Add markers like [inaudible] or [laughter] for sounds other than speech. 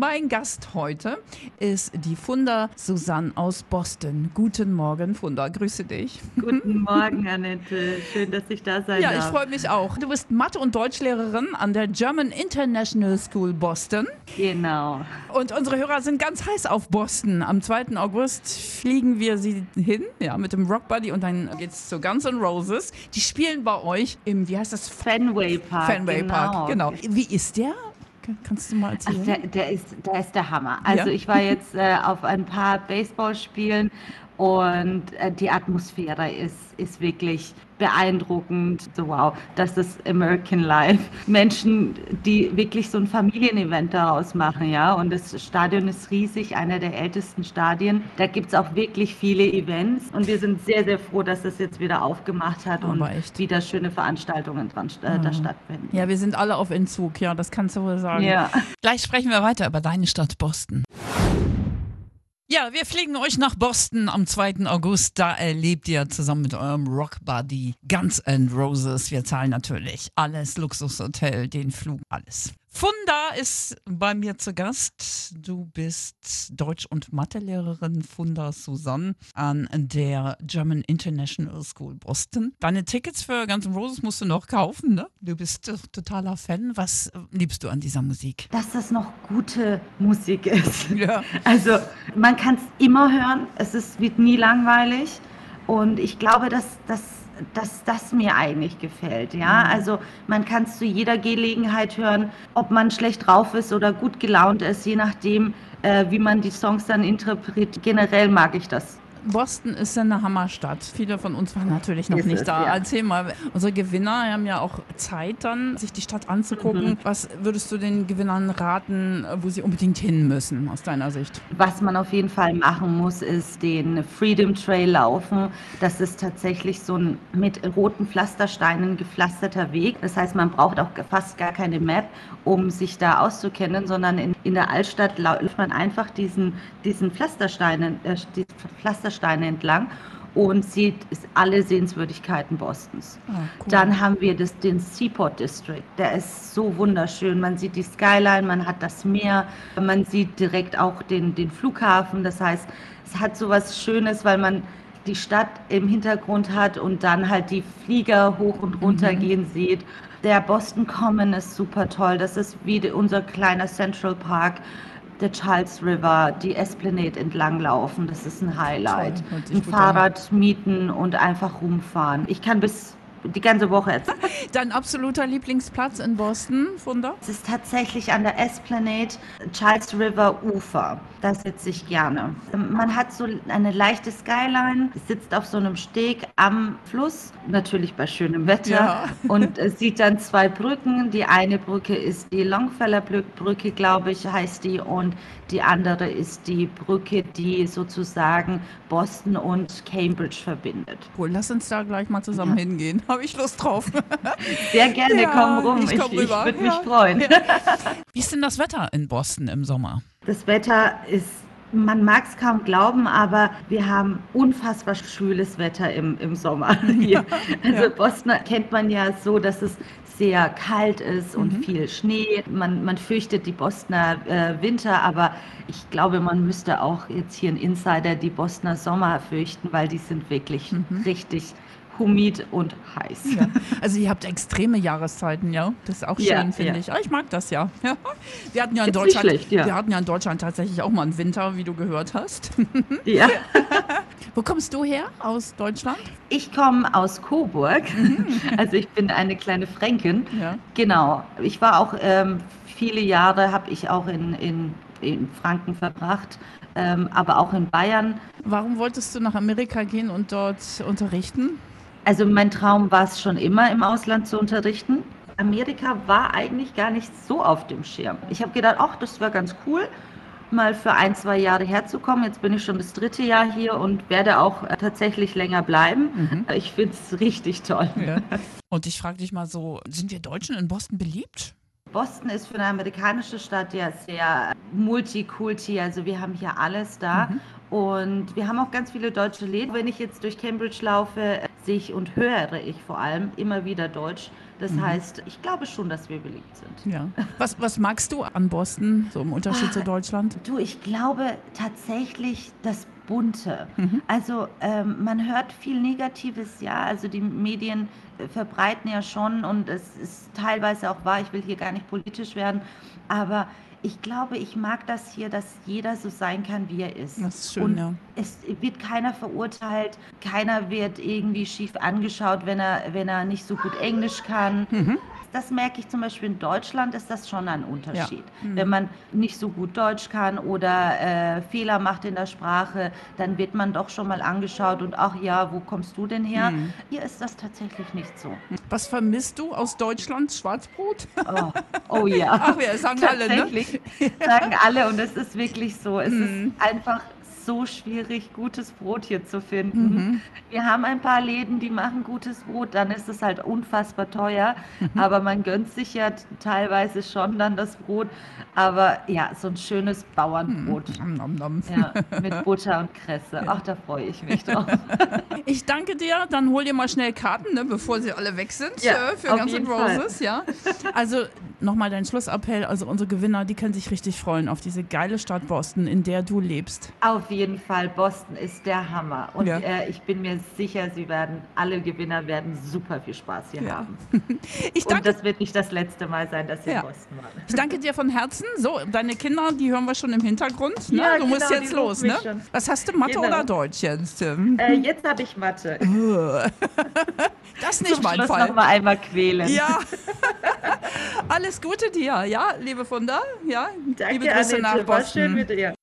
Mein Gast heute ist die Funda Susanne aus Boston. Guten Morgen, Funda. Grüße dich. Guten Morgen, Annette. Schön, dass ich da sein Ja, darf. ich freue mich auch. Du bist Mathe- und Deutschlehrerin an der German International School Boston. Genau. Und unsere Hörer sind ganz heiß auf Boston. Am 2. August fliegen wir sie hin, ja, mit dem Rock Buddy und dann geht's zu Guns N' Roses. Die spielen bei euch im, wie heißt das? Fenway Park. Fenway genau. Park, genau. Wie ist der? Kannst du mal Ach, erzählen? der, der, ist, der ist der Hammer. Also Ja? ich war jetzt [laughs] äh, auf ein paar Baseballspielen und äh, die Atmosphäre ist, ist wirklich beeindruckend. So wow, das ist American Life. Menschen, die wirklich so ein Familienevent daraus machen, ja. Und das Stadion ist riesig, einer der ältesten Stadien. Da gibt es auch wirklich viele Events und wir sind sehr, sehr froh, dass das jetzt wieder aufgemacht hat und Aber echt. wieder schöne Veranstaltungen dran, äh, da stattfinden. Ja, wir sind alle auf Entzug, ja, das kannst du wohl sagen. Ja. Gleich sprechen wir weiter über deine Stadt Boston. Ja, wir fliegen euch nach Boston am 2. August. Da erlebt ihr zusammen mit eurem Rockbuddy Guns N' Roses. Wir zahlen natürlich alles, Luxushotel, den Flug, alles. Funda ist bei mir zu Gast. Du bist Deutsch- und Mathelehrerin Funda Susanne an der German International School Boston. Deine Tickets für Guns N' Roses musst du noch kaufen, ne? Du bist totaler Fan. Was liebst du an dieser Musik? dass das noch gute Musik ist. [laughs] Ja. Also man kann es immer hören, es ist, wird nie langweilig und ich glaube, dass, dass, dass das mir eigentlich gefällt. Ja? Also man kann es zu jeder Gelegenheit hören, ob man schlecht drauf ist oder gut gelaunt ist, je nachdem, äh, wie man die Songs dann interpretiert. Generell mag ich das. Boston ist ja eine Hammerstadt. Viele von uns waren natürlich noch Ist nicht es, da. ja. Erzähl mal, unsere Gewinner haben ja auch Zeit dann, sich die Stadt anzugucken. Mhm. Was würdest du den Gewinnern raten, wo sie unbedingt hin müssen, aus deiner Sicht? Was man auf jeden Fall machen muss, ist den Freedom Trail laufen. Das ist tatsächlich so ein mit roten Pflastersteinen gepflasterter Weg. Das heißt, man braucht auch fast gar keine Map, um sich da auszukennen, sondern in, in der Altstadt läuft man einfach diesen, diesen Pflastersteinen, äh, die Pflastersteine entlang und sieht alle Sehenswürdigkeiten Bostons. Ah, cool. Dann haben wir das, den Seaport District. Der ist so wunderschön. Man sieht die Skyline, man hat das Meer, man sieht direkt auch den, den Flughafen. Das heißt, es hat so was Schönes, weil man die Stadt im Hintergrund hat und dann halt die Flieger hoch und runter gehen sieht. Der Boston Common ist super toll. Das ist wie unser kleiner Central Park. Der Charles River, die Esplanade entlang laufen, das ist ein Highlight. Toll, Ein an. Fahrrad mieten und einfach rumfahren. Ich kann bis die ganze Woche erzählen. [laughs] Dein absoluter Lieblingsplatz in Boston, Funda? Es ist tatsächlich an der Esplanade, Charles River Ufer. Da sitze ich gerne. Man hat so eine leichte Skyline, sitzt auf so einem Steg am Fluss, natürlich bei schönem Wetter, Ja. [laughs] und sieht dann zwei Brücken. Die eine Brücke ist die Longfellow Brücke, glaube ich, heißt die, und die andere ist die Brücke, die sozusagen Boston und Cambridge verbindet. Cool, lass uns da gleich mal zusammen Ja. hingehen. Habe ich Lust drauf. [laughs] Sehr gerne, Ja, komm rum. ich Ich, ich, würde mich freuen. [laughs] Wie ist denn das Wetter in Boston im Sommer? Das Wetter ist, man mag es kaum glauben, aber wir haben unfassbar schwüles Wetter im, im Sommer [laughs] hier. Also ja. Boston kennt man ja so, dass es sehr kalt ist und Mhm. viel Schnee. Man, man fürchtet die Bostoner äh, Winter, aber ich glaube, man müsste auch jetzt hier ein Insider die Bostoner Sommer fürchten, weil die sind wirklich Mhm. richtig humid und heiß. Ja. Also ihr habt extreme Jahreszeiten, ja. Das ist auch schön, Ja, finde ja. ich. Ah, ich mag das ja. Wir hatten ja in Ist Deutschland, schlecht, ja. wir hatten ja in Deutschland tatsächlich auch mal einen Winter, wie du gehört hast. [laughs] ja. [laughs] Wo kommst du her aus Deutschland? Ich komme aus Coburg, also ich bin eine kleine Fränkin. Ja. Genau. Ich war auch ähm, viele Jahre, habe ich auch in, in, in Franken verbracht, ähm, aber auch in Bayern. Warum wolltest du nach Amerika gehen und dort unterrichten? Also mein Traum war es schon immer, im Ausland zu unterrichten. Amerika war eigentlich gar nicht so auf dem Schirm. Ich habe gedacht, ach, das wäre ganz cool, mal für ein, zwei Jahre herzukommen. Jetzt bin ich schon das dritte Jahr hier und werde auch äh, tatsächlich länger bleiben. Ich finde es richtig toll. Ja. [laughs] Und ich frage dich mal so, sind wir Deutschen in Boston beliebt? Boston ist für eine amerikanische Stadt ja sehr multikulti, also wir haben hier alles da Und wir haben auch ganz viele deutsche Läden. Wenn ich jetzt durch Cambridge laufe, sehe ich und höre ich vor allem immer wieder Deutsch. Das Mhm. heißt, ich glaube schon, dass wir beliebt sind. Ja. Was, was magst du an Boston, so im Unterschied Ah, zu Deutschland? Du, ich glaube tatsächlich das Bunte. Mhm. Also ähm, man hört viel Negatives, ja. Also die Medien äh, verbreiten ja schon und es ist teilweise auch wahr, ich will hier gar nicht politisch werden, aber ich glaube, ich mag das hier, dass jeder so sein kann, wie er ist. Das ist schön, und ja. es wird keiner verurteilt, keiner wird irgendwie schief angeschaut, wenn er, wenn er nicht so gut Englisch kann. Mhm. Das merke ich zum Beispiel in Deutschland, ist das schon ein Unterschied. Mhm. Wenn man nicht so gut Deutsch kann oder äh, Fehler macht in der Sprache, dann wird man doch schon mal angeschaut und ach ja, wo kommst du denn her? Mhm. Hier ist das tatsächlich nicht so. Was vermisst du aus Deutschland? Schwarzbrot? Oh, [laughs] oh ja. Ach, wir sagen alle, ne? Sagen alle und es ist wirklich so. Es Mhm. ist einfach so schwierig, gutes Brot hier zu finden. Mhm. Wir haben ein paar Läden, die machen gutes Brot, dann ist es halt unfassbar teuer, Mhm. aber man gönnt sich ja teilweise schon dann das Brot. Aber ja, so ein schönes Bauernbrot. Nom, nom, nom. Ja, mit Butter und Kresse. Ach, da freue ich mich drauf. [laughs] Ich danke dir. Dann hol dir mal schnell Karten, ne, bevor sie alle weg sind Ja, äh, für Guns N' jeden Fall. Roses. Ja. Also nochmal dein Schlussappell. Also unsere Gewinner, die können sich richtig freuen auf diese geile Stadt Boston, in der du lebst. Auf jeden Fall, Boston ist der Hammer. Und Ja. äh, ich bin mir sicher, sie werden, alle Gewinner werden super viel Spaß hier Ja. haben. [laughs] Ich Und danke, das wird nicht das letzte Mal sein, dass sie Ja. in Boston waren. ich danke dir von Herzen. So, deine Kinder, die hören wir schon im Hintergrund. Ne? Ja, du musst genau, jetzt die los. Ne? schon. Was hast du, Mathe Genau. oder Deutsch jetzt? Tim? Äh, jetzt habe ich Mathe. [laughs] Das ist nicht Zum mein Schluss Fall. noch mal einmal quälen. Ja. [laughs] Alles Gute dir, ja, liebe Funda. Ja, Danke, liebe Grüße Annette. nach War schön Boston. mit dir.